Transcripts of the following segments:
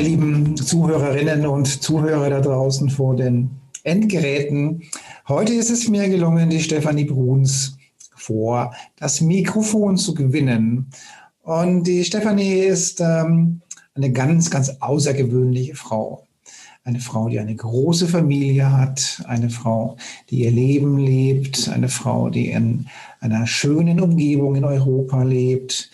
Meine lieben Zuhörerinnen und Zuhörer da draußen vor den Endgeräten. Heute ist es mir gelungen, die Stefanie Bruns vor das Mikrofon zu gewinnen. Und die Stefanie ist ähm, eine ganz, ganz außergewöhnliche Frau. Eine Frau, die eine große Familie hat, eine Frau, die ihr Leben lebt, eine Frau, die in einer schönen Umgebung in Europa lebt,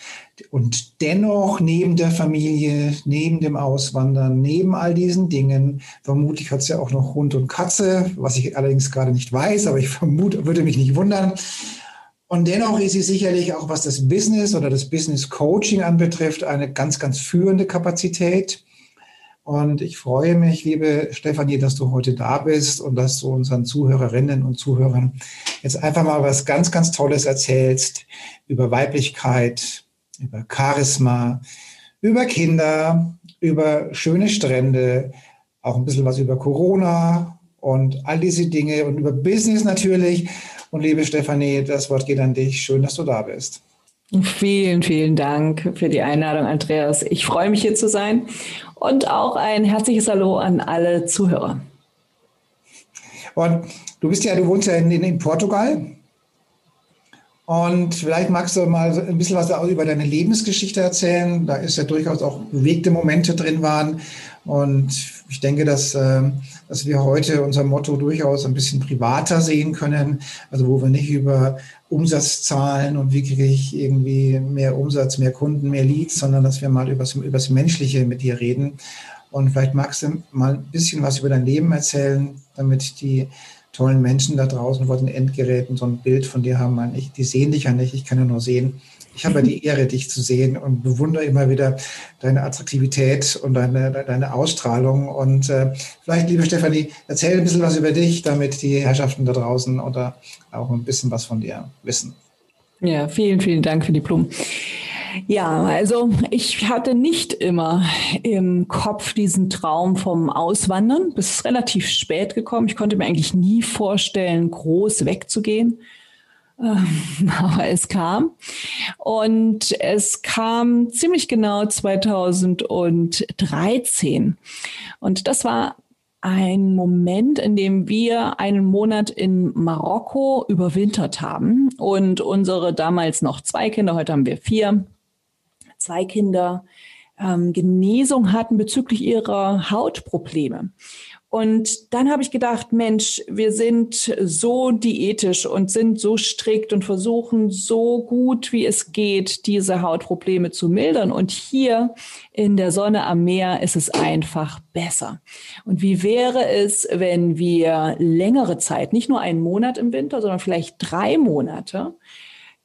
und dennoch neben der Familie, neben dem Auswandern, neben all diesen Dingen, vermutlich hat sie ja auch noch Hund und Katze, was ich allerdings gerade nicht weiß, aber ich vermute, würde mich nicht wundern. Und dennoch ist sie sicherlich auch, was das Business oder das Business Coaching anbetrifft, eine ganz, ganz führende Kapazität. Und ich freue mich, liebe Stefanie, dass du heute da bist und dass du unseren Zuhörerinnen und Zuhörern jetzt einfach mal was ganz, ganz Tolles erzählst über Weiblichkeit, über Charisma, über Kinder, über schöne Strände, auch ein bisschen was über Corona und all diese Dinge und über Business natürlich. Und liebe Stefanie, das Wort geht an dich. Schön, dass du da bist. Vielen, vielen Dank für die Einladung, Andreas. Ich freue mich hier zu sein und auch ein herzliches Hallo an alle Zuhörer. Und du bist ja, du wohnst ja in, in Portugal. Und vielleicht magst du mal ein bisschen was über deine Lebensgeschichte erzählen. Da ist ja durchaus auch bewegte Momente drin waren. Und ich denke, dass, ähm, dass wir heute unser Motto durchaus ein bisschen privater sehen können. Also wo wir nicht über Umsatzzahlen und wie kriege ich irgendwie mehr Umsatz, mehr Kunden, mehr Leads, sondern dass wir mal über das Menschliche mit dir reden. Und vielleicht magst du mal ein bisschen was über dein Leben erzählen, damit die tollen Menschen da draußen vor den Endgeräten so ein Bild von dir haben. Ich, die sehen dich ja nicht, ich kann ja nur sehen. Ich habe ja die Ehre, dich zu sehen und bewundere immer wieder deine Attraktivität und deine, deine Ausstrahlung. Und äh, vielleicht, liebe Stefanie, erzähl ein bisschen was über dich, damit die Herrschaften da draußen oder auch ein bisschen was von dir wissen. Ja, vielen, vielen Dank für die Blumen. Ja, also ich hatte nicht immer im Kopf diesen Traum vom Auswandern. Ist relativ spät gekommen. Ich konnte mir eigentlich nie vorstellen, groß wegzugehen. Ähm, aber es kam. Und es kam ziemlich genau 2013. Und das war ein Moment, in dem wir einen Monat in Marokko überwintert haben und unsere damals noch zwei Kinder, heute haben wir vier, zwei Kinder ähm, Genesung hatten bezüglich ihrer Hautprobleme. Und dann habe ich gedacht, Mensch, wir sind so diätisch und sind so strikt und versuchen so gut wie es geht, diese Hautprobleme zu mildern. Und hier in der Sonne am Meer ist es einfach besser. Und wie wäre es, wenn wir längere Zeit, nicht nur einen Monat im Winter, sondern vielleicht drei Monate,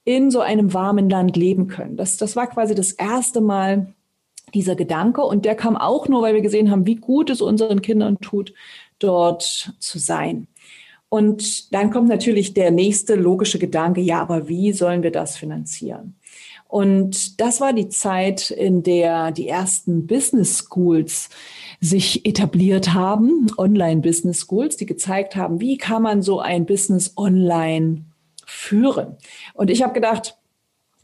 in so einem warmen Land leben können. Das, das war quasi das erste Mal dieser Gedanke und der kam auch nur, weil wir gesehen haben, wie gut es unseren Kindern tut, dort zu sein. Und dann kommt natürlich der nächste logische Gedanke, ja, aber wie sollen wir das finanzieren? Und das war die Zeit, in der die ersten Business Schools sich etabliert haben, Online-Business Schools, die gezeigt haben, wie kann man so ein Business online führen. Und ich habe gedacht,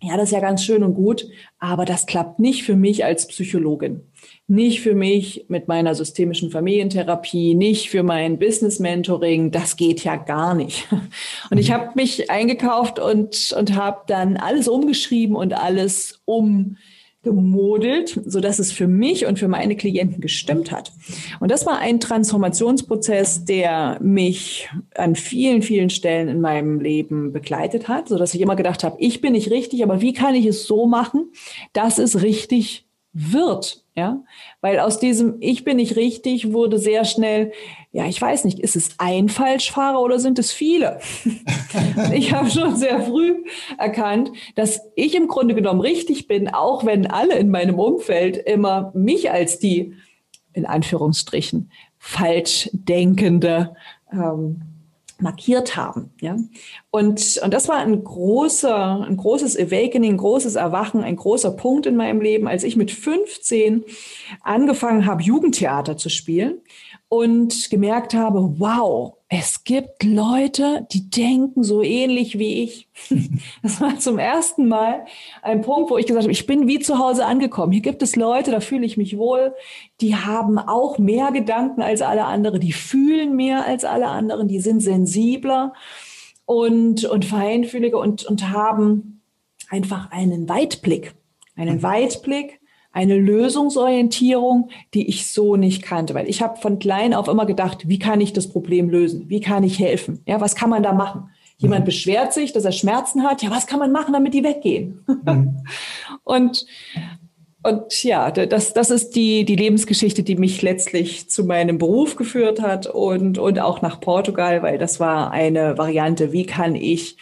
ja, das ist ja ganz schön und gut, aber das klappt nicht für mich als Psychologin, nicht für mich mit meiner systemischen Familientherapie, nicht für mein Business Mentoring, das geht ja gar nicht. Und ich mhm. habe mich eingekauft und und habe dann alles umgeschrieben und alles um gemodelt, so dass es für mich und für meine Klienten gestimmt hat. Und das war ein Transformationsprozess, der mich an vielen, vielen Stellen in meinem Leben begleitet hat, so dass ich immer gedacht habe, ich bin nicht richtig, aber wie kann ich es so machen, dass es richtig wird Ja, weil aus diesem Ich bin nicht richtig wurde sehr schnell, ja, ich weiß nicht, ist es ein Falschfahrer oder sind es viele? ich habe schon sehr früh erkannt, dass ich im Grunde genommen richtig bin, auch wenn alle in meinem Umfeld immer mich als die, in Anführungsstrichen, falsch denkende ähm, markiert haben. Ja? Und, und das war ein großer, ein großes Awakening, ein großes Erwachen, ein großer Punkt in meinem Leben, als ich mit 15 angefangen habe, Jugendtheater zu spielen und gemerkt habe, wow, es gibt Leute, die denken so ähnlich wie ich. Das war zum ersten Mal ein Punkt, wo ich gesagt habe, ich bin wie zu Hause angekommen. Hier gibt es Leute, da fühle ich mich wohl. Die haben auch mehr Gedanken als alle anderen. Die fühlen mehr als alle anderen. Die sind sensibler und, und feinfühliger und, und haben einfach einen Weitblick. Einen Weitblick eine Lösungsorientierung, die ich so nicht kannte, weil ich habe von klein auf immer gedacht, wie kann ich das Problem lösen? Wie kann ich helfen? Ja, was kann man da machen? Jemand mhm. beschwert sich, dass er Schmerzen hat. Ja, was kann man machen, damit die weggehen? Mhm. und und ja, das, das ist die, die Lebensgeschichte, die mich letztlich zu meinem Beruf geführt hat und, und auch nach Portugal, weil das war eine Variante, wie kann ich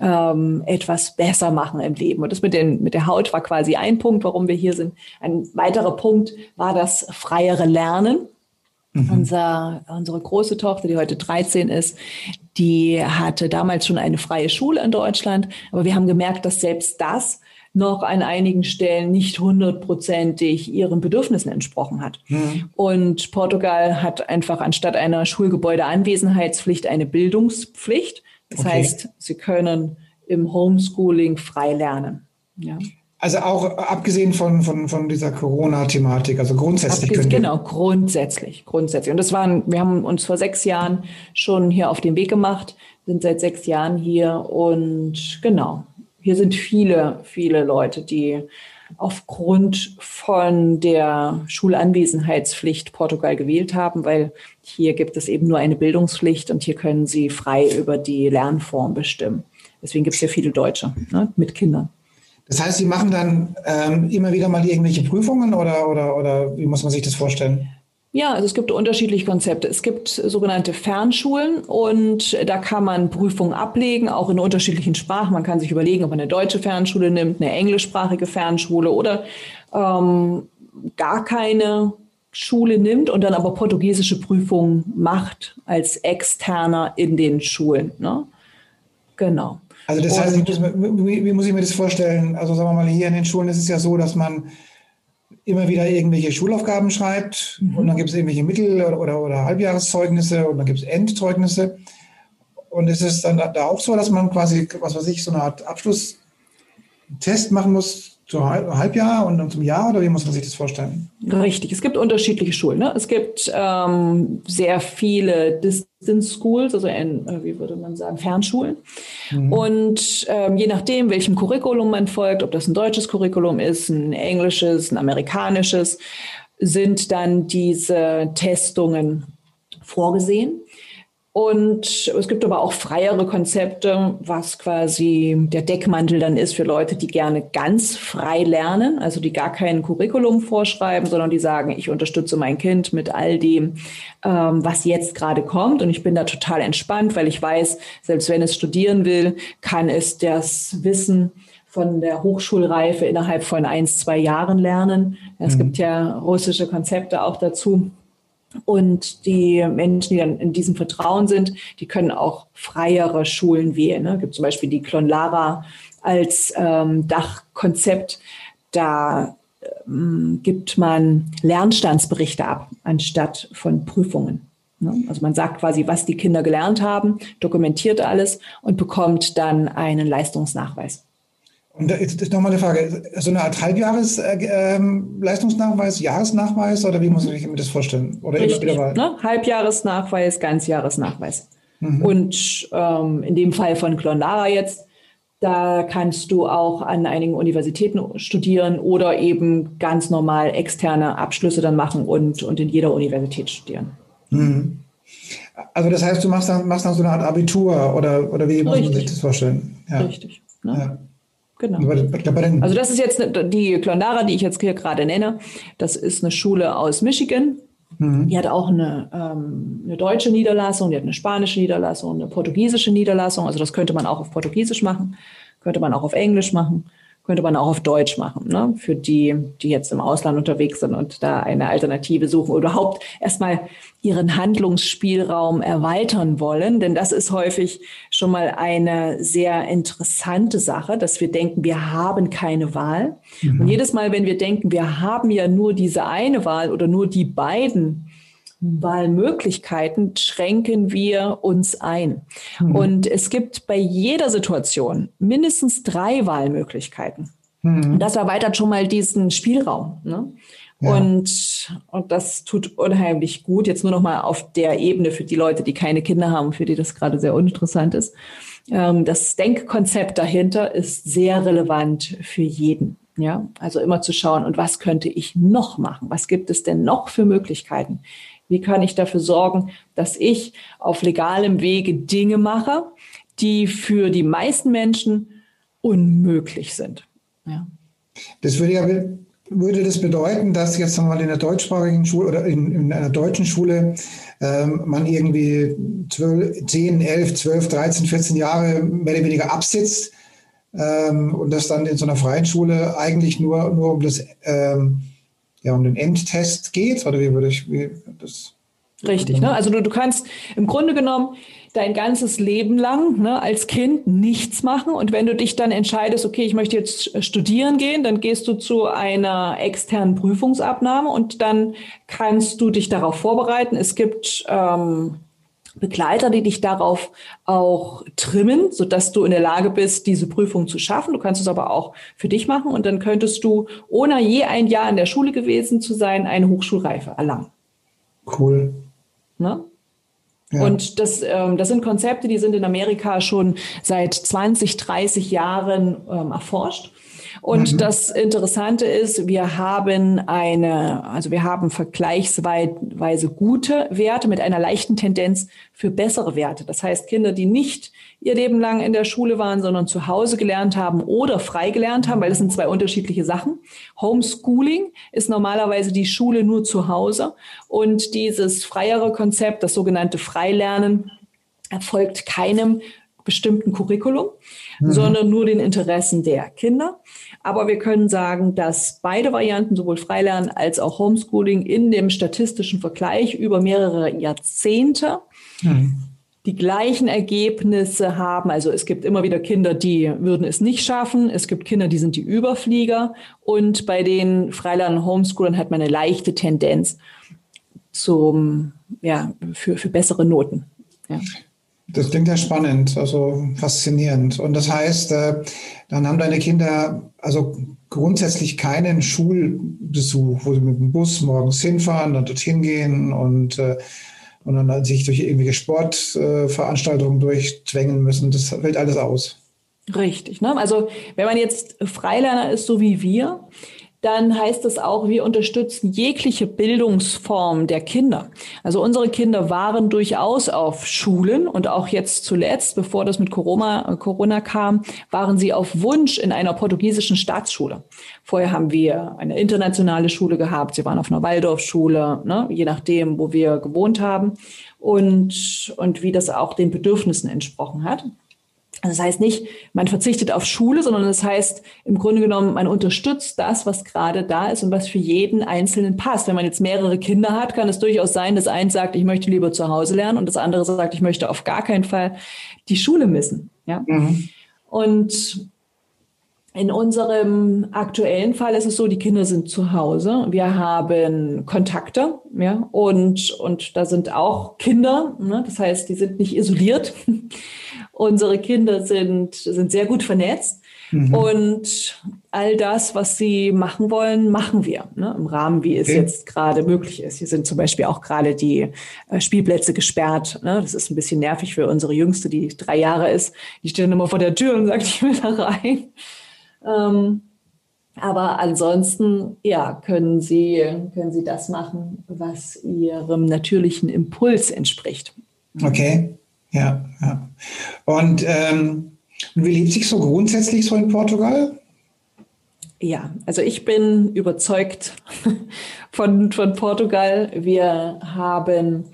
ähm, etwas besser machen im Leben. Und das mit, den, mit der Haut war quasi ein Punkt, warum wir hier sind. Ein weiterer Punkt war das freiere Lernen. Mhm. Unser, unsere große Tochter, die heute 13 ist, die hatte damals schon eine freie Schule in Deutschland. Aber wir haben gemerkt, dass selbst das noch an einigen Stellen nicht hundertprozentig ihren Bedürfnissen entsprochen hat. Mhm. Und Portugal hat einfach anstatt einer Schulgebäudeanwesenheitspflicht eine Bildungspflicht. Das okay. heißt, sie können im Homeschooling frei lernen. Ja. Also auch abgesehen von, von, von dieser Corona-Thematik, also grundsätzlich. Abgesehen, genau, grundsätzlich, grundsätzlich. Und das waren, wir haben uns vor sechs Jahren schon hier auf den Weg gemacht, sind seit sechs Jahren hier und genau, hier sind viele, viele Leute, die aufgrund von der Schulanwesenheitspflicht Portugal gewählt haben, weil hier gibt es eben nur eine Bildungspflicht und hier können sie frei über die Lernform bestimmen. Deswegen gibt es ja viele Deutsche ne, mit Kindern. Das heißt, Sie machen dann ähm, immer wieder mal irgendwelche Prüfungen oder, oder, oder wie muss man sich das vorstellen? Ja, also es gibt unterschiedliche Konzepte. Es gibt sogenannte Fernschulen und da kann man Prüfungen ablegen, auch in unterschiedlichen Sprachen. Man kann sich überlegen, ob man eine deutsche Fernschule nimmt, eine englischsprachige Fernschule oder ähm, gar keine Schule nimmt und dann aber portugiesische Prüfungen macht als Externer in den Schulen. Ne? Genau. Also das heißt, wie, wie muss ich mir das vorstellen? Also sagen wir mal, hier in den Schulen ist es ja so, dass man immer wieder irgendwelche Schulaufgaben schreibt mhm. und dann gibt es irgendwelche Mittel- oder, oder, oder, Halbjahreszeugnisse und dann gibt es Endzeugnisse. Und ist es dann da auch so, dass man quasi, was weiß ich, so eine Art Abschlusstest machen muss zum Halbjahr und dann zum Jahr oder wie muss man sich das vorstellen? Richtig, es gibt unterschiedliche Schulen. Ne? Es gibt ähm, sehr viele Distance Schools, also in, äh, wie würde man sagen, Fernschulen. Mhm. Und ähm, je nachdem, welchem Curriculum man folgt, ob das ein deutsches Curriculum ist, ein englisches, ein amerikanisches, sind dann diese Testungen vorgesehen. Und es gibt aber auch freiere Konzepte, was quasi der Deckmantel dann ist für Leute, die gerne ganz frei lernen, also die gar kein Curriculum vorschreiben, sondern die sagen, ich unterstütze mein Kind mit all dem, ähm, was jetzt gerade kommt. Und ich bin da total entspannt, weil ich weiß, selbst wenn es studieren will, kann es das Wissen von der Hochschulreife innerhalb von eins, zwei Jahren lernen. Es mhm. gibt ja russische Konzepte auch dazu. Und die Menschen, die dann in diesem Vertrauen sind, die können auch freiere Schulen wählen. Ne? Es gibt zum Beispiel die Klonlara als ähm, Dachkonzept. Da ähm, gibt man Lernstandsberichte ab, anstatt von Prüfungen. Ne? Also man sagt quasi, was die Kinder gelernt haben, dokumentiert alles und bekommt dann einen Leistungsnachweis. Und da ist, nochmal eine Frage, so eine Art Halbjahres-Leistungsnachweis, äh, ähm, Jahresnachweis oder wie muss ich mir das vorstellen? Oder Richtig, immer wieder mal? Ne? Halbjahresnachweis, Ganzjahresnachweis. Mhm. Und ähm, in dem Fall von Clonara jetzt, da kannst du auch an einigen Universitäten studieren oder eben ganz normal externe Abschlüsse dann machen und, und in jeder Universität studieren. Mhm. Also das heißt, du machst dann, machst dann so eine Art Abitur oder, oder wie muss man sich das vorstellen? Ja. Richtig. Ne? Ja. Genau. Also das ist jetzt die Klondara, die ich jetzt hier gerade nenne. Das ist eine Schule aus Michigan. Mhm. Die hat auch eine, ähm, eine deutsche Niederlassung, die hat eine spanische Niederlassung, eine portugiesische Niederlassung. Also das könnte man auch auf Portugiesisch machen, könnte man auch auf Englisch machen könnte man auch auf Deutsch machen, ne? für die, die jetzt im Ausland unterwegs sind und da eine Alternative suchen oder überhaupt erstmal ihren Handlungsspielraum erweitern wollen. Denn das ist häufig schon mal eine sehr interessante Sache, dass wir denken, wir haben keine Wahl. Mhm. Und jedes Mal, wenn wir denken, wir haben ja nur diese eine Wahl oder nur die beiden Wahlmöglichkeiten schränken wir uns ein. Mhm. Und es gibt bei jeder Situation mindestens drei Wahlmöglichkeiten. Mhm. Das erweitert schon mal diesen Spielraum. Ne? Ja. Und, und das tut unheimlich gut. Jetzt nur noch mal auf der Ebene für die Leute, die keine Kinder haben, für die das gerade sehr uninteressant ist. Ähm, das Denkkonzept dahinter ist sehr relevant für jeden. Ja, also immer zu schauen, und was könnte ich noch machen? Was gibt es denn noch für Möglichkeiten? Wie kann ich dafür sorgen, dass ich auf legalem Wege Dinge mache, die für die meisten Menschen unmöglich sind? Ja. Das würde ja würde das bedeuten, dass jetzt mal in der deutschsprachigen Schule oder in, in einer deutschen Schule ähm, man irgendwie 12, 10, 11, 12, 13, 14 Jahre mehr oder weniger absitzt ähm, und das dann in so einer freien Schule eigentlich nur, nur um das ähm, ja um den Endtest geht? Oder wie würde ich wie das? Richtig, ne? Also du, du kannst im Grunde genommen dein ganzes Leben lang ne, als Kind nichts machen. Und wenn du dich dann entscheidest, okay, ich möchte jetzt studieren gehen, dann gehst du zu einer externen Prüfungsabnahme und dann kannst du dich darauf vorbereiten. Es gibt ähm, Begleiter, die dich darauf auch trimmen, so dass du in der Lage bist, diese Prüfung zu schaffen. Du kannst es aber auch für dich machen und dann könntest du, ohne je ein Jahr in der Schule gewesen zu sein, eine Hochschulreife erlangen. Cool. Ne? Ja. Und das, ähm, das sind Konzepte, die sind in Amerika schon seit 20, 30 Jahren ähm, erforscht. Und mhm. das Interessante ist, wir haben eine, also wir haben vergleichsweise gute Werte mit einer leichten Tendenz für bessere Werte. Das heißt, Kinder, die nicht ihr Leben lang in der Schule waren, sondern zu Hause gelernt haben oder frei gelernt haben, weil das sind zwei unterschiedliche Sachen. Homeschooling ist normalerweise die Schule nur zu Hause und dieses freiere Konzept, das sogenannte Freilernen, erfolgt keinem bestimmten Curriculum, mhm. sondern nur den Interessen der Kinder. Aber wir können sagen, dass beide Varianten, sowohl Freilernen als auch Homeschooling, in dem statistischen Vergleich über mehrere Jahrzehnte mhm. die gleichen Ergebnisse haben. Also es gibt immer wieder Kinder, die würden es nicht schaffen. Es gibt Kinder, die sind die Überflieger. Und bei den Freilernen und Homeschoolern hat man eine leichte Tendenz zum, ja, für, für bessere Noten. Ja. Das klingt ja spannend, also faszinierend. Und das heißt, äh, dann haben deine Kinder also grundsätzlich keinen Schulbesuch, wo sie mit dem Bus morgens hinfahren und dorthin gehen und, äh, und dann sich durch irgendwelche Sportveranstaltungen durchzwängen müssen. Das fällt alles aus. Richtig. Ne? Also wenn man jetzt Freilerner ist, so wie wir, dann heißt es auch, wir unterstützen jegliche Bildungsform der Kinder. Also unsere Kinder waren durchaus auf Schulen und auch jetzt zuletzt, bevor das mit Corona, Corona kam, waren sie auf Wunsch in einer portugiesischen Staatsschule. Vorher haben wir eine internationale Schule gehabt, sie waren auf einer Waldorfschule, ne, je nachdem, wo wir gewohnt haben und, und wie das auch den Bedürfnissen entsprochen hat. Das heißt nicht, man verzichtet auf Schule, sondern das heißt im Grunde genommen, man unterstützt das, was gerade da ist und was für jeden Einzelnen passt. Wenn man jetzt mehrere Kinder hat, kann es durchaus sein, dass eins sagt, ich möchte lieber zu Hause lernen und das andere sagt, ich möchte auf gar keinen Fall die Schule missen. Ja? Mhm. Und in unserem aktuellen Fall ist es so, die Kinder sind zu Hause. Wir haben Kontakte, ja, und, und da sind auch Kinder. Ne? Das heißt, die sind nicht isoliert. Unsere Kinder sind, sind sehr gut vernetzt. Mhm. Und all das, was sie machen wollen, machen wir ne, im Rahmen, wie es okay. jetzt gerade möglich ist. Hier sind zum Beispiel auch gerade die äh, Spielplätze gesperrt. Ne? Das ist ein bisschen nervig für unsere Jüngste, die drei Jahre ist. Die stehen immer vor der Tür und sagt, ich will da rein. Ähm, aber ansonsten, ja, können Sie, können Sie das machen, was Ihrem natürlichen Impuls entspricht. Okay. Ja, ja. Und ähm, Und wie lebt sich so grundsätzlich so in Portugal? Ja, also ich bin überzeugt von, von Portugal. Wir haben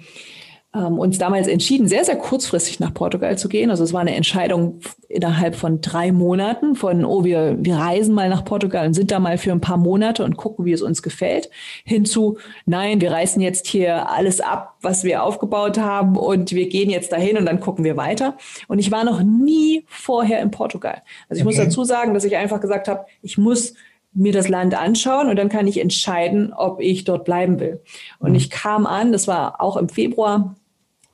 ähm, uns damals entschieden, sehr, sehr kurzfristig nach Portugal zu gehen. Also es war eine Entscheidung innerhalb von drei Monaten von, oh, wir, wir reisen mal nach Portugal und sind da mal für ein paar Monate und gucken, wie es uns gefällt, hinzu, nein, wir reißen jetzt hier alles ab, was wir aufgebaut haben und wir gehen jetzt dahin und dann gucken wir weiter. Und ich war noch nie vorher in Portugal. Also ich okay. muss dazu sagen, dass ich einfach gesagt habe, ich muss mir das Land anschauen und dann kann ich entscheiden, ob ich dort bleiben will. Und mhm. ich kam an, das war auch im Februar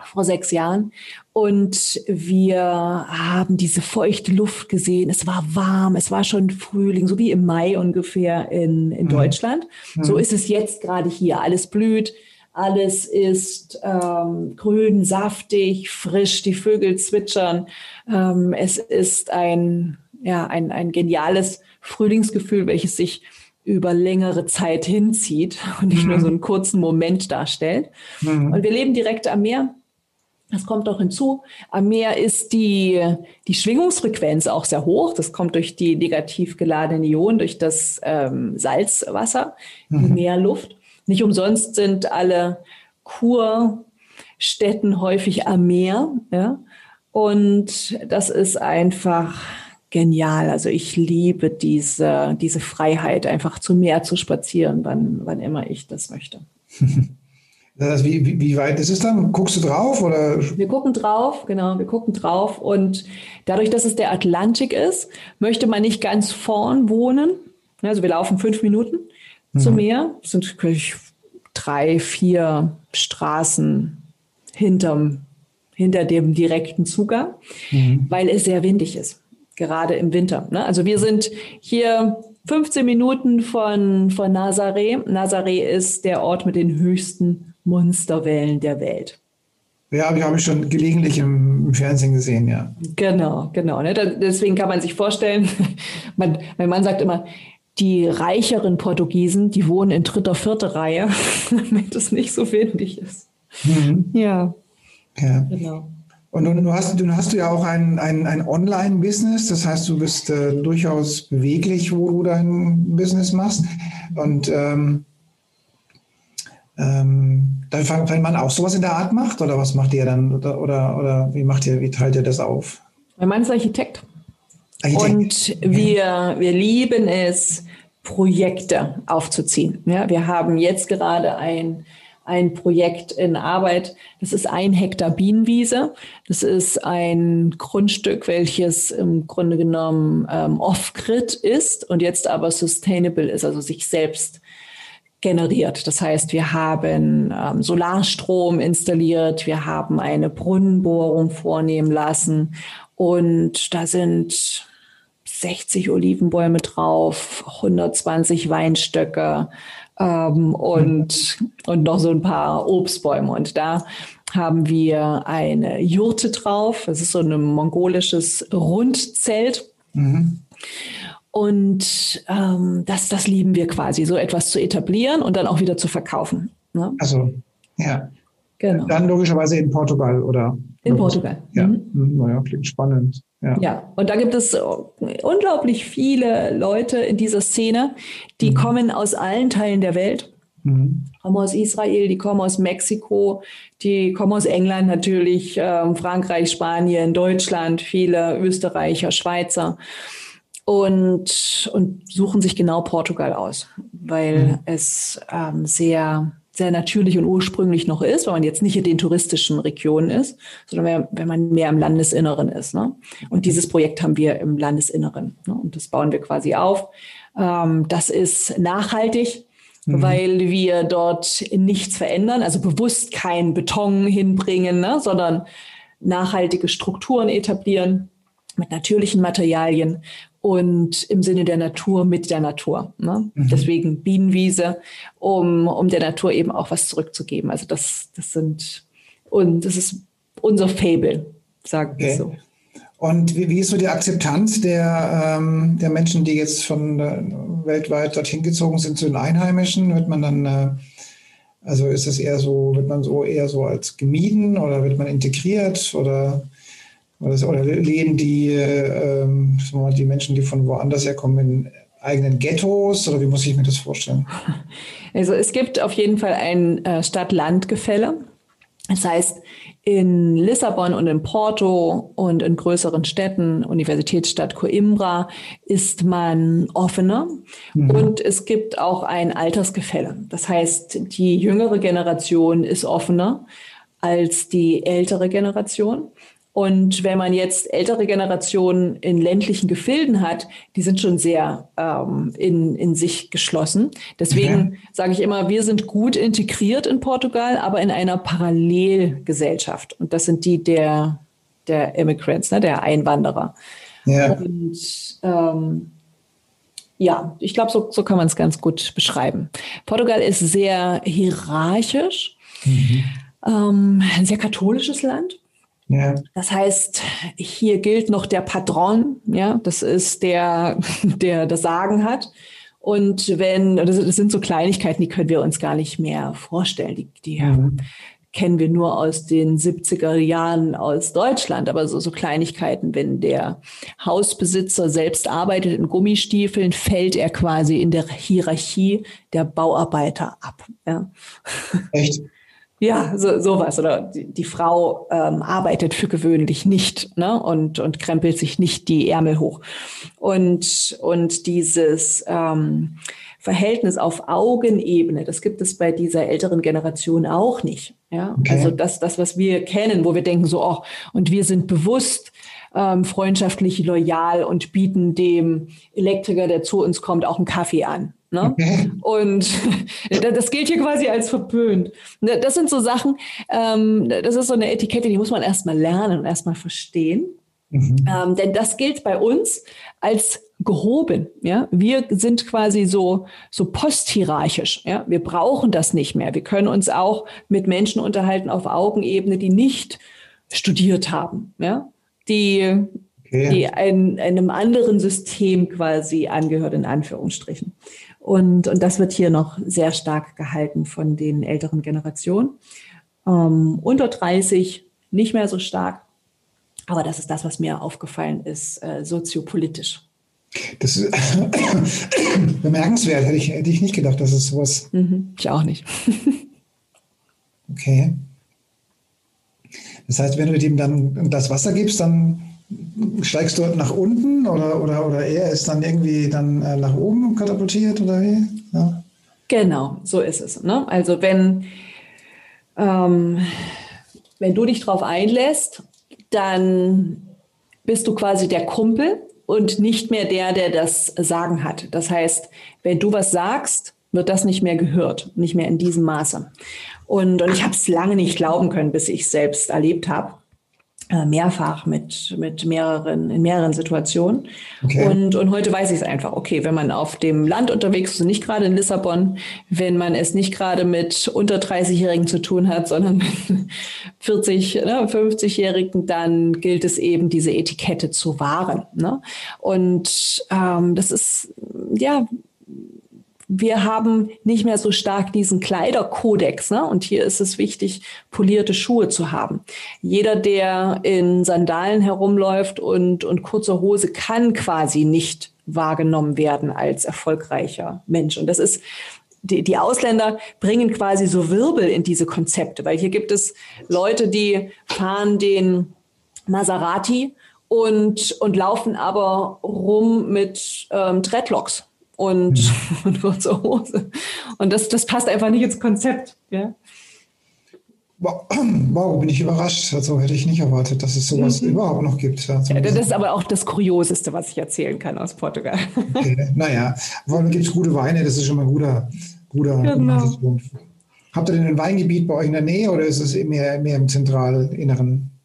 vor sechs Jahren. Und wir haben diese feuchte Luft gesehen. Es war warm, es war schon Frühling, so wie im Mai ungefähr in, in mhm. Deutschland. Mhm. So ist es jetzt gerade hier. Alles blüht, alles ist ähm, grün, saftig, frisch, die Vögel zwitschern. Ähm, es ist ein, ja, ein, ein geniales Frühlingsgefühl, welches sich über längere Zeit hinzieht und nicht mhm. nur so einen kurzen Moment darstellt. Mhm. Und wir leben direkt am Meer. Das kommt auch hinzu. Am Meer ist die, die Schwingungsfrequenz auch sehr hoch. Das kommt durch die negativ geladenen Ionen, durch das ähm, Salzwasser, mhm. die Meerluft. Nicht umsonst sind alle Kurstätten häufig am Meer. Ja? Und das ist einfach genial. Also ich liebe diese, diese Freiheit, einfach zum Meer zu spazieren, wann, wann immer ich das möchte. Das, wie, wie, wie weit ist es dann? Guckst du drauf oder? Wir gucken drauf, genau, wir gucken drauf. Und dadurch, dass es der Atlantik ist, möchte man nicht ganz vorn wohnen. Also wir laufen fünf Minuten mhm. zum Meer. Das sind drei, vier Straßen hinterm, hinter dem direkten Zugang, mhm. weil es sehr windig ist, gerade im Winter. Ne? Also wir sind hier 15 Minuten von, von Nazaré. Nazaré ist der Ort mit den höchsten Monsterwellen der Welt. Ja, habe ich schon gelegentlich im, Fernsehen gesehen, ja. Genau, genau. Ne? Deswegen kann man sich vorstellen, man, mein Mann sagt immer, die reicheren Portugiesen, die wohnen in dritter, vierter Reihe, damit es nicht so windig ist. Mhm. Ja. ja. Genau. Und nun hast, nun hast du ja auch ein, ein, ein Online-Business, das heißt, du bist äh, durchaus beweglich, wo du dein Business machst. Und ähm, ähm, wenn man auch sowas in der Art macht oder was macht ihr dann oder, oder, oder wie macht ihr, wie teilt ihr das auf? Mein Mann ist Architekt. Architekt. Und wir, wir lieben es, Projekte aufzuziehen. Ja, wir haben jetzt gerade ein, ein Projekt in Arbeit. Das ist ein Hektar Bienenwiese. Das ist ein Grundstück, welches im Grunde genommen ähm, off-grid ist und jetzt aber sustainable ist, also sich selbst generiert. Das heißt, wir haben ähm, Solarstrom installiert, wir haben eine Brunnenbohrung vornehmen lassen und da sind 60 Olivenbäume drauf, 120 Weinstöcke ähm, und, und noch so ein paar Obstbäume. Und da haben wir eine Jurte drauf. Das ist so ein mongolisches Rundzelt. Mhm. Und ähm, das, das lieben wir quasi, so etwas zu etablieren und dann auch wieder zu verkaufen. Ne? Also, ja. Genau. Dann logischerweise in Portugal, oder? In Portugal. Ja, mhm. mhm. naja, klingt spannend. Ja. ja, und da gibt es unglaublich viele Leute in dieser Szene, die mhm. kommen aus allen Teilen der Welt. Mhm. Kommen aus Israel, die kommen aus Mexiko, die kommen aus England natürlich, äh, Frankreich, Spanien, Deutschland, viele Österreicher, Schweizer und, und suchen sich genau Portugal aus, weil mhm. es ähm, sehr, sehr natürlich und ursprünglich noch ist, weil man jetzt nicht in den touristischen Regionen ist, sondern mehr, wenn man mehr im Landesinneren ist. Ne? Und dieses Projekt haben wir im Landesinneren ne? und das bauen wir quasi auf. Ähm, das ist nachhaltig. Mhm. weil wir dort nichts verändern, also bewusst keinen Beton hinbringen, ne, sondern nachhaltige Strukturen etablieren mit natürlichen Materialien und im Sinne der Natur mit der Natur. Ne? Mhm. Deswegen Bienenwiese, um, um der Natur eben auch was zurückzugeben. Also das, das sind, und das ist unser Fable, sagen wir okay. so. Und wie, wie, ist so die Akzeptanz der, ähm, der Menschen, die jetzt von äh, weltweit dorthin gezogen sind zu den Einheimischen? Wird man dann, äh, also ist es eher so, wird man so eher so als gemieden oder wird man integriert oder Oder, leben die, äh, die Menschen, die von woanders herkommen, in eigenen Ghettos? Oder wie muss ich mir das vorstellen? Also es gibt auf jeden Fall ein äh, Stadt-Land-Gefälle. Das heißt, in Lissabon und in Porto und in größeren Städten, Universitätsstadt Coimbra, ist man offener. Mhm. Und es gibt auch ein Altersgefälle. Das heißt, die jüngere Generation ist offener als die ältere Generation. Und wenn man jetzt ältere Generationen in ländlichen Gefilden hat, die sind schon sehr ähm, in, in sich geschlossen. Deswegen mhm. sage ich immer, wir sind gut integriert in Portugal, aber in einer Parallelgesellschaft. Und das sind die der, der Immigrants, ne, der Einwanderer. Ja. Und ähm, ja, ich glaube, so, so kann man es ganz gut beschreiben. Portugal ist sehr hierarchisch, mhm. ähm, ein sehr katholisches Land. Ja. Das heißt, hier gilt noch der Patron, ja, das ist der, der das Sagen hat. Und wenn, das sind so Kleinigkeiten, die können wir uns gar nicht mehr vorstellen. Die, die mhm. kennen wir nur aus den 70er Jahren aus Deutschland. Aber so, so Kleinigkeiten, wenn der Hausbesitzer selbst arbeitet in Gummistiefeln, fällt er quasi in der Hierarchie der Bauarbeiter ab. Ja. Echt? Ja, so, sowas. Oder die, die Frau ähm, arbeitet für gewöhnlich nicht ne? und, und krempelt sich nicht die Ärmel hoch. Und, und dieses ähm, Verhältnis auf Augenebene, das gibt es bei dieser älteren Generation auch nicht. Ja? Okay. Also das, das, was wir kennen, wo wir denken so, oh, und wir sind bewusst ähm, freundschaftlich loyal und bieten dem Elektriker, der zu uns kommt, auch einen Kaffee an. Ne? Okay. Und das gilt hier quasi als verpönt. Ne, das sind so Sachen, ähm, das ist so eine Etikette, die muss man erstmal lernen und erstmal verstehen. Mhm. Ähm, denn das gilt bei uns als gehoben. Ja? Wir sind quasi so, so posthierarchisch. Ja? Wir brauchen das nicht mehr. Wir können uns auch mit Menschen unterhalten auf Augenebene, die nicht studiert haben. Ja? Die, okay. die ein, einem anderen System quasi angehört, in Anführungsstrichen. Und, und das wird hier noch sehr stark gehalten von den älteren Generationen. Ähm, unter 30 nicht mehr so stark. Aber das ist das, was mir aufgefallen ist, äh, soziopolitisch. Das ist bemerkenswert. Hätte ich, hätte ich nicht gedacht, dass es sowas. Mhm, ich auch nicht. okay. Das heißt, wenn du dem dann das Wasser gibst, dann steigst du nach unten oder, oder, oder er ist dann irgendwie dann äh, nach oben katapultiert oder wie? Ja. Genau, so ist es. Ne? Also wenn, ähm, wenn du dich darauf einlässt, dann bist du quasi der Kumpel und nicht mehr der, der das Sagen hat. Das heißt, wenn du was sagst, wird das nicht mehr gehört, nicht mehr in diesem Maße. Und, und ich habe es lange nicht glauben können, bis ich es selbst erlebt habe. Äh, mehrfach mit, mit mehreren, in mehreren Situationen. Okay. Und, und heute weiß ich es einfach. Okay, wenn man auf dem Land unterwegs ist, nicht gerade in Lissabon, wenn man es nicht gerade mit unter 30-Jährigen zu tun hat, sondern mit 40, ne, 50-Jährigen, dann gilt es eben, diese Etikette zu wahren. Ne? Und ähm, das ist, ja, wir haben nicht mehr so stark diesen Kleiderkodex. Ne? Und hier ist es wichtig, polierte Schuhe zu haben. Jeder, der in Sandalen herumläuft und, und kurzer Hose, kann quasi nicht wahrgenommen werden als erfolgreicher Mensch. Und das ist, die, die Ausländer bringen quasi so Wirbel in diese Konzepte, weil hier gibt es Leute, die fahren den Maserati und, und laufen aber rum mit ähm, Dreadlocks und, mhm. und kurze Hose. Und das, das passt einfach nicht ins Konzept. Ja? Wow, bin ich überrascht. Also hätte ich nicht erwartet, dass es sowas mhm. überhaupt noch gibt. Ja, das ist aber auch das Kurioseste, was ich erzählen kann aus Portugal. Okay. Naja, vor allem gibt es gute Weine, das ist schon mal ein guter, guter genau. Habt ihr denn ein Weingebiet bei euch in der Nähe oder ist es mehr, mehr im zentralinneren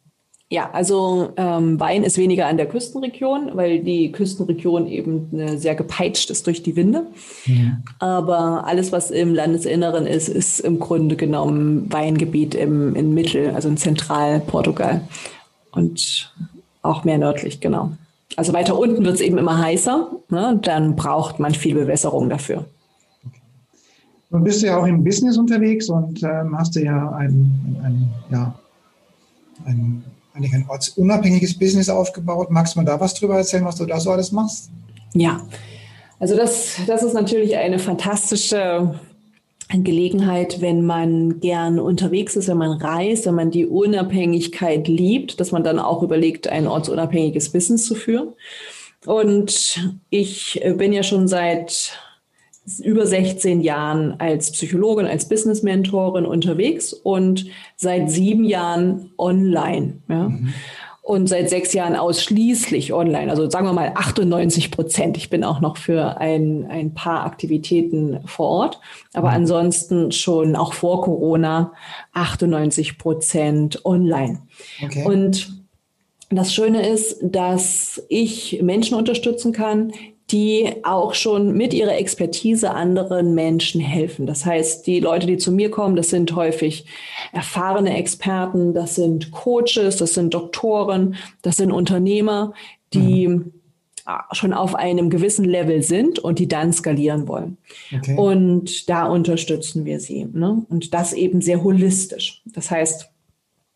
ja, also ähm, Wein ist weniger an der Küstenregion, weil die Küstenregion eben äh, sehr gepeitscht ist durch die Winde. Ja. Aber alles, was im Landesinneren ist, ist im Grunde genommen Weingebiet im, in Mittel, also in Zentralportugal und auch mehr nördlich, genau. Also weiter unten wird es eben immer heißer, ne? dann braucht man viel Bewässerung dafür. Nun bist du ja auch im Business unterwegs und ähm, hast du ja ein, ein, ja, ein eigentlich ein ortsunabhängiges Business aufgebaut. Magst du mal da was drüber erzählen, was du da so alles machst? Ja, also das, das ist natürlich eine fantastische Gelegenheit, wenn man gern unterwegs ist, wenn man reist, wenn man die Unabhängigkeit liebt, dass man dann auch überlegt, ein ortsunabhängiges Business zu führen. Und ich bin ja schon seit über 16 Jahren als Psychologin, als Business-Mentorin unterwegs und seit sieben Jahren online. Ja. Mhm. Und seit sechs Jahren ausschließlich online, also sagen wir mal 98 Prozent. Ich bin auch noch für ein, ein paar Aktivitäten vor Ort, aber mhm. ansonsten schon auch vor Corona 98 Prozent online. Okay. Und das Schöne ist, dass ich Menschen unterstützen kann, die auch schon mit ihrer Expertise anderen Menschen helfen. Das heißt, die Leute, die zu mir kommen, das sind häufig erfahrene Experten, das sind Coaches, das sind Doktoren, das sind Unternehmer, die mhm. schon auf einem gewissen Level sind und die dann skalieren wollen. Okay. Und da unterstützen wir sie. Ne? Und das eben sehr holistisch. Das heißt,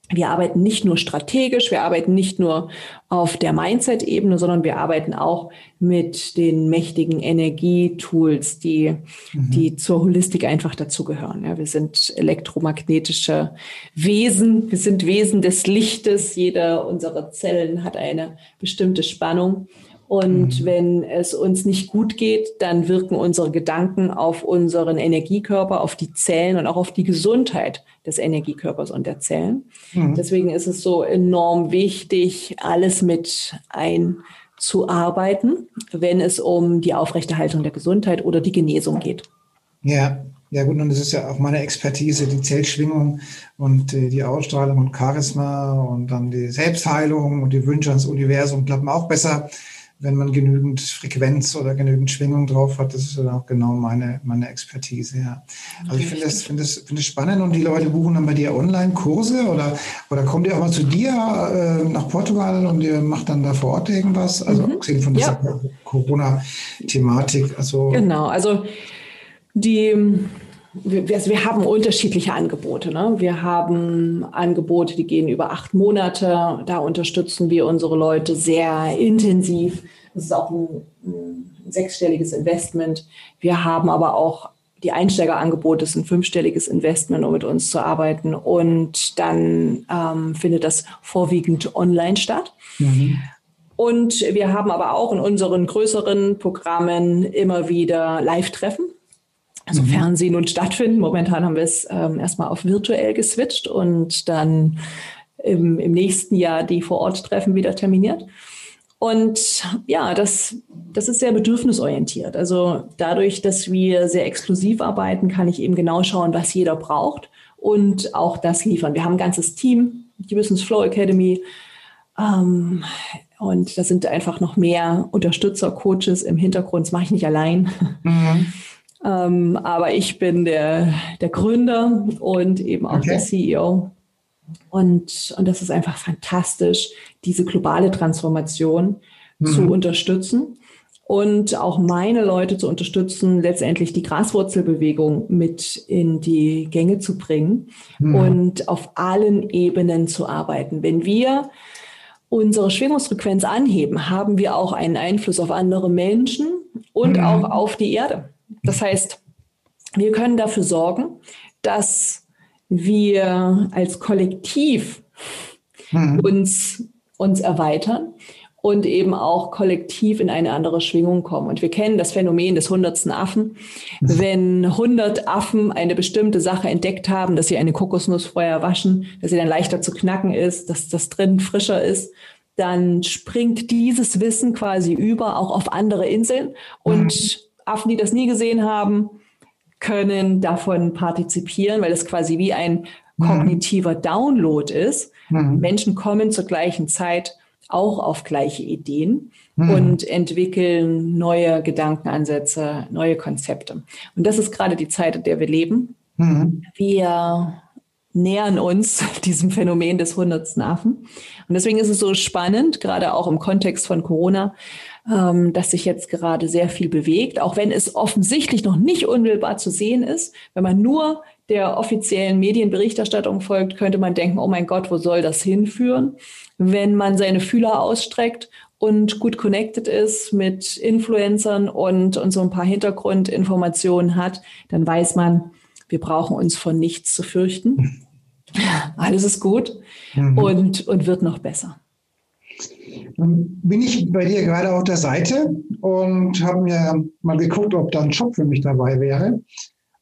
wir arbeiten nicht nur strategisch, wir arbeiten nicht nur auf der Mindset-Ebene, sondern wir arbeiten auch mit den mächtigen Energietools, die, mhm. die zur Holistik einfach dazugehören. Ja, wir sind elektromagnetische Wesen, wir sind Wesen des Lichtes. Jeder unserer Zellen hat eine bestimmte Spannung. Und mhm. wenn es uns nicht gut geht, dann wirken unsere Gedanken auf unseren Energiekörper, auf die Zellen und auch auf die Gesundheit des Energiekörpers und der Zellen. Mhm. Deswegen ist es so enorm wichtig, alles mit einzuarbeiten, wenn es um die Aufrechterhaltung der Gesundheit oder die Genesung geht. Ja, ja gut, und das ist ja auch meine Expertise, die Zellschwingung und äh, die Ausstrahlung und Charisma und dann die Selbstheilung und die Wünsche ans Universum klappen auch besser wenn man genügend Frequenz oder genügend Schwingung drauf hat, das ist dann auch genau meine, meine Expertise, ja. Also ich finde das, finde das, finde das spannend und die Leute buchen dann bei dir Online-Kurse oder, oder kommen die auch mal zu dir äh, nach Portugal und ihr macht dann da vor Ort irgendwas? Also mhm. abgesehen von dieser ja. Corona-Thematik. Also genau, also die wir, also wir haben unterschiedliche Angebote. Ne? Wir haben Angebote, die gehen über acht Monate. Da unterstützen wir unsere Leute sehr intensiv. Das ist auch ein, ein sechsstelliges Investment. Wir haben aber auch die Einsteigerangebote, das ist ein fünfstelliges Investment, um mit uns zu arbeiten. Und dann ähm, findet das vorwiegend online statt. Mhm. Und wir haben aber auch in unseren größeren Programmen immer wieder Live-Treffen sofern mhm. sie nun stattfinden. Momentan haben wir es ähm, erstmal auf virtuell geswitcht und dann im, im nächsten Jahr die Vor-Ort-Treffen wieder terminiert. Und ja, das, das ist sehr bedürfnisorientiert. Also dadurch, dass wir sehr exklusiv arbeiten, kann ich eben genau schauen, was jeder braucht und auch das liefern. Wir haben ein ganzes Team, die Business Flow Academy. Ähm, und da sind einfach noch mehr Unterstützer, Coaches im Hintergrund. Das mache ich nicht allein. Mhm. Ähm, aber ich bin der, der Gründer und eben auch okay. der CEO. Und, und das ist einfach fantastisch, diese globale Transformation mhm. zu unterstützen und auch meine Leute zu unterstützen, letztendlich die Graswurzelbewegung mit in die Gänge zu bringen mhm. und auf allen Ebenen zu arbeiten. Wenn wir unsere Schwingungsfrequenz anheben, haben wir auch einen Einfluss auf andere Menschen und mhm. auch auf die Erde. Das heißt, wir können dafür sorgen, dass wir als Kollektiv mhm. uns, uns erweitern und eben auch kollektiv in eine andere Schwingung kommen. Und wir kennen das Phänomen des hundertsten Affen. Wenn hundert Affen eine bestimmte Sache entdeckt haben, dass sie eine Kokosnuss vorher waschen, dass sie dann leichter zu knacken ist, dass das drin frischer ist, dann springt dieses Wissen quasi über auch auf andere Inseln und mhm. Affen, die das nie gesehen haben, können davon partizipieren, weil es quasi wie ein mhm. kognitiver Download ist. Mhm. Menschen kommen zur gleichen Zeit auch auf gleiche Ideen mhm. und entwickeln neue Gedankenansätze, neue Konzepte. Und das ist gerade die Zeit, in der wir leben. Mhm. Wir nähern uns diesem Phänomen des hundertsten Affen. Und deswegen ist es so spannend, gerade auch im Kontext von Corona, ähm, dass sich jetzt gerade sehr viel bewegt, auch wenn es offensichtlich noch nicht unmittelbar zu sehen ist. Wenn man nur der offiziellen Medienberichterstattung folgt, könnte man denken, oh mein Gott, wo soll das hinführen? Wenn man seine Fühler ausstreckt und gut connected ist mit Influencern und, und so ein paar Hintergrundinformationen hat, dann weiß man, wir brauchen uns von nichts zu fürchten. Alles ist gut mhm. und, und wird noch besser. Dann bin ich bei dir gerade auf der Seite und habe mir mal geguckt, ob da ein Job für mich dabei wäre.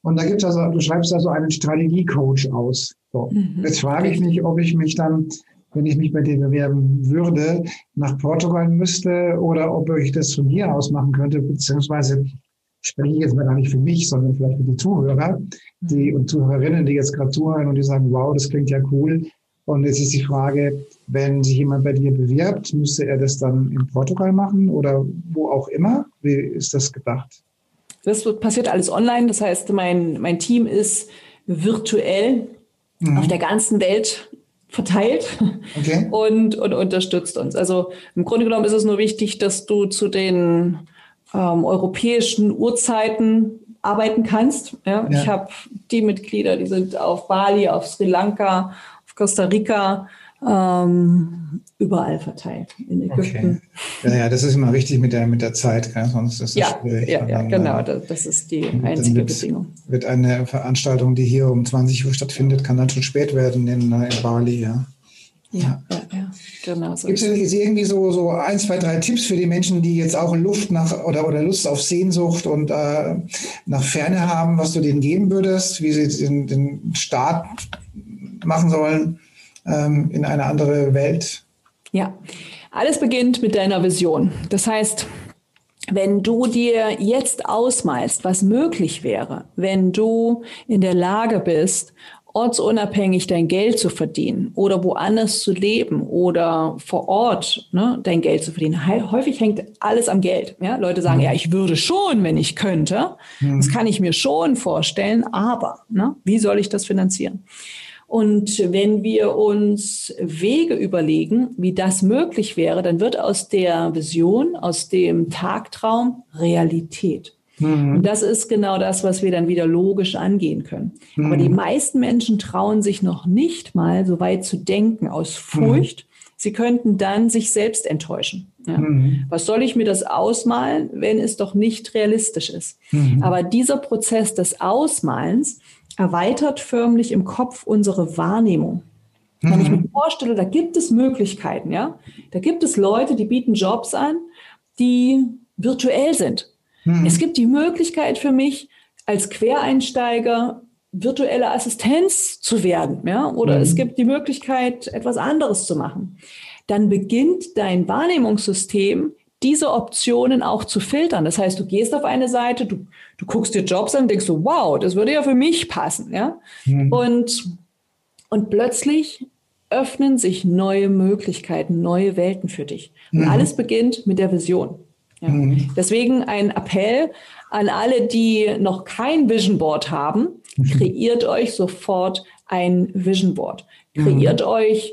Und da gibt es also, du schreibst also einen Strategiecoach aus. So. Mhm. Jetzt frage ich mich, ob ich mich dann, wenn ich mich bei dir bewerben würde, nach Portugal müsste oder ob ich das von hier aus machen könnte, beziehungsweise spreche ich jetzt mal gar nicht für mich, sondern vielleicht für die Zuhörer die, und Zuhörerinnen, die jetzt gerade zuhören und die sagen, wow, das klingt ja cool. Und jetzt ist die Frage, wenn sich jemand bei dir bewirbt, müsste er das dann in Portugal machen oder wo auch immer? Wie ist das gedacht? Das passiert alles online. Das heißt, mein, mein Team ist virtuell mhm. auf der ganzen Welt verteilt okay. und, und unterstützt uns. Also im Grunde genommen ist es nur wichtig, dass du zu den ähm, europäischen Uhrzeiten arbeiten kannst. Ja? ja. Ich habe die Mitglieder, die sind auf Bali, auf Sri Lanka, Costa Rica, ähm, überall verteilt in Ägypten. Okay. Ja, ja, das ist immer wichtig mit der, mit der Zeit, gell? sonst ist es ja, schwierig. Ja, ja, genau, das, das ist die einzige wird, Bedingung. Wird eine Veranstaltung, die hier um 20 Uhr stattfindet, kann dann schon spät werden in, in Bali, ja. Ja, ja, ja, genau. So Gibt es irgendwie so, so ein, zwei, drei Tipps für die Menschen, die jetzt auch Luft nach oder, oder Lust auf Sehnsucht und äh, nach Ferne haben, was du denen geben würdest, wie sie den, den Start machen sollen? ähm, in eine andere Welt? Ja, alles beginnt mit deiner Vision. Das heißt, wenn du dir jetzt ausmalst, was möglich wäre, wenn du in der Lage bist, ortsunabhängig dein Geld zu verdienen oder woanders zu leben oder vor Ort ne, dein Geld zu verdienen. Häufig hängt alles am Geld. Ja? Leute sagen, mhm. ja, ich würde schon, wenn ich könnte. Mhm. Das kann ich mir schon vorstellen, aber ne, wie soll ich das finanzieren? Und wenn wir uns Wege überlegen, wie das möglich wäre, dann wird aus der Vision, aus dem Tagtraum Realität. Mhm. Und das ist genau das, was wir dann wieder logisch angehen können. Mhm. Aber die meisten Menschen trauen sich noch nicht mal so weit zu denken aus Furcht. Mhm. Sie könnten dann sich selbst enttäuschen. Ja. Mhm. Was soll ich mir das ausmalen, wenn es doch nicht realistisch ist? Mhm. Aber dieser Prozess des Ausmalens, erweitert förmlich im Kopf unsere Wahrnehmung. Mhm. Wenn ich mir vorstelle, da gibt es Möglichkeiten, ja, da gibt es Leute, die bieten Jobs an, die virtuell sind. Mhm. Es gibt die Möglichkeit für mich, als Quereinsteiger virtuelle Assistenz zu werden, ja, oder mhm. es gibt die Möglichkeit, etwas anderes zu machen. Dann beginnt dein Wahrnehmungssystem diese Optionen auch zu filtern. Das heißt, du gehst auf eine Seite, du, du guckst dir Jobs an und denkst so, wow, das würde ja für mich passen. Ja? Mhm. Und, und plötzlich öffnen sich neue Möglichkeiten, neue Welten für dich. Und mhm. alles beginnt mit der Vision. Ja. Mhm. Deswegen ein Appell an alle, die noch kein Vision Board haben, mhm. kreiert euch sofort ein Vision Board. Kreiert mhm. euch,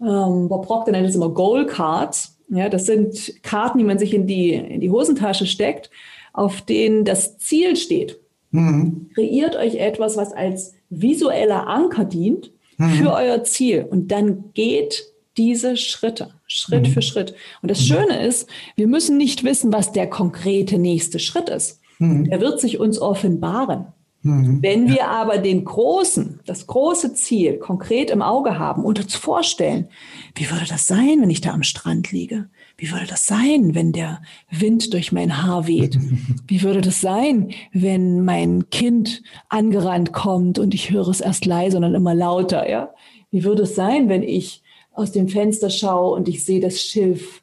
ähm, Bob Proctor nennt es immer Goal Cards. Ja, das sind Karten, die man sich in die, in die Hosentasche steckt, auf denen das Ziel steht. Mhm. Kreiert euch etwas, was als visueller Anker dient mhm. für euer Ziel. Und dann geht diese Schritte, Schritt mhm. für Schritt. Und das. Schöne ist, wir müssen nicht wissen, was der konkrete nächste Schritt ist. Mhm. Er wird sich uns offenbaren. Mhm. Wenn wir aber den großen, das große Ziel konkret im Auge haben und uns vorstellen, wie würde das sein, wenn ich da am Strand liege? Wie würde das sein, wenn der Wind durch mein Haar weht? Wie würde das sein, wenn mein Kind angerannt kommt und ich höre es erst leise und dann immer lauter, ja? Wie würde es sein, wenn ich aus dem Fenster schaue und ich sehe das Schilf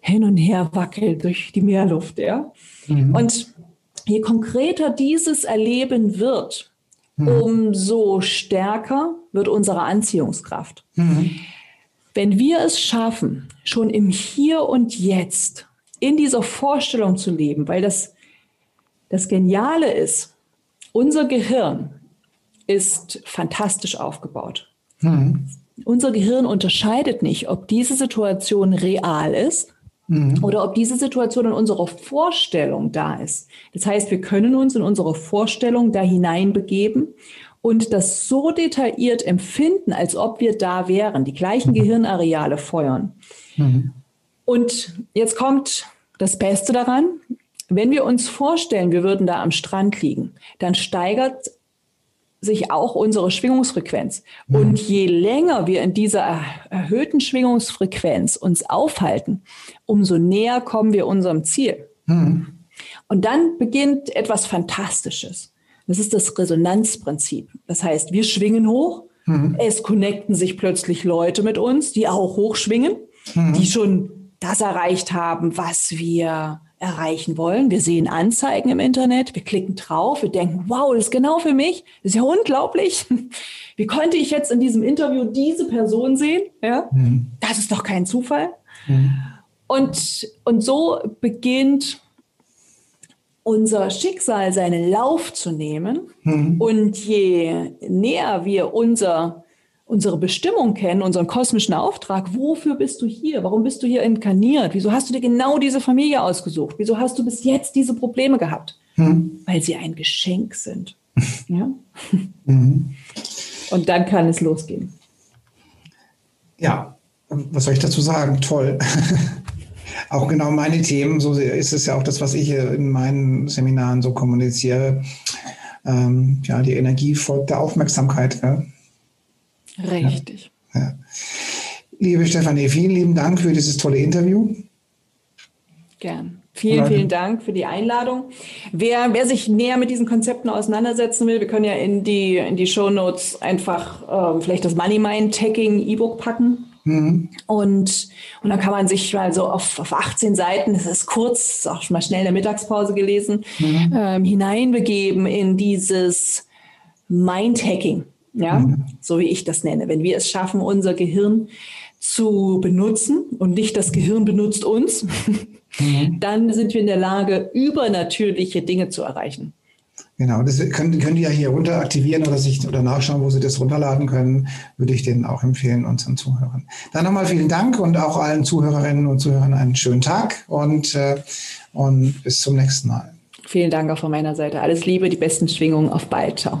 hin und her wackelt durch die Meerluft, ja? Mhm. Und je konkreter dieses Erleben wird, mhm. umso stärker wird unsere Anziehungskraft. Mhm. Wenn wir es schaffen, schon im Hier und Jetzt in dieser Vorstellung zu leben, weil das, das Geniale ist, unser Gehirn ist fantastisch aufgebaut. Mhm. Unser Gehirn unterscheidet nicht, ob diese Situation real ist mhm. oder ob diese Situation in unserer Vorstellung da ist. Das heißt, wir können uns in unsere Vorstellung da hineinbegeben und das so detailliert empfinden, als ob wir da wären, die gleichen mhm. Gehirnareale feuern. Mhm. Und jetzt kommt das Beste daran, wenn wir uns vorstellen, wir würden da am Strand liegen, dann steigert sich auch unsere Schwingungsfrequenz. Mhm. Und je länger wir in dieser erhöhten Schwingungsfrequenz uns aufhalten, umso näher kommen wir unserem Ziel. Mhm. Und dann beginnt etwas Fantastisches. Das ist das Resonanzprinzip. Das heißt, wir schwingen hoch, mhm. es connecten sich plötzlich Leute mit uns, die auch hochschwingen, mhm. die schon das erreicht haben, was wir erreichen wollen. Wir sehen Anzeigen im Internet, wir klicken drauf, wir denken, wow, das ist genau für mich. Das ist ja unglaublich. Wie konnte ich jetzt in diesem Interview diese Person sehen? Ja, mhm. das ist doch kein Zufall. Mhm. Und, und so beginnt unser Schicksal seinen Lauf zu nehmen. Mhm. Und je näher wir unser unsere Bestimmung kennen, unseren kosmischen Auftrag. Wofür bist du hier? Warum bist du hier inkarniert? Wieso hast du dir genau diese Familie ausgesucht? Wieso hast du bis jetzt diese Probleme gehabt? Hm. Weil sie ein Geschenk sind. ja? Mhm. Und dann kann es losgehen. Ja, was soll ich dazu sagen? Toll. auch genau meine Themen, so ist es ja auch das, was ich in meinen Seminaren so kommuniziere. Ähm, ja, die Energie folgt der Aufmerksamkeit. Ja? Richtig. Ja. Ja. Liebe Stefanie, vielen lieben Dank für dieses tolle Interview. Gern. Vielen, vielen Dank für die Einladung. Wer, wer sich näher mit diesen Konzepten auseinandersetzen will, wir können ja in die, in die Show Notes einfach äh, vielleicht das Money Mind Tagging E-Book packen. Mhm. Und, und dann kann man sich mal so auf, auf 18 Seiten, das ist kurz, auch schon mal schnell in der Mittagspause gelesen, mhm. ähm, hineinbegeben in dieses Mind-Hacking ja, mhm. so wie ich das nenne. Wenn wir es schaffen, unser Gehirn zu benutzen und nicht das Gehirn benutzt uns, mhm. dann sind wir in der Lage, übernatürliche Dinge zu erreichen. Genau, das können, können die ja hier runter aktivieren oder sich oder nachschauen, wo sie das runterladen können, würde ich denen auch empfehlen, unseren Zuhörern. Dann nochmal vielen Dank und auch allen Zuhörerinnen und Zuhörern einen schönen Tag und, äh, und bis zum nächsten Mal. Vielen Dank auch von meiner Seite. Alles Liebe, die besten Schwingungen. Auf bald. Ciao.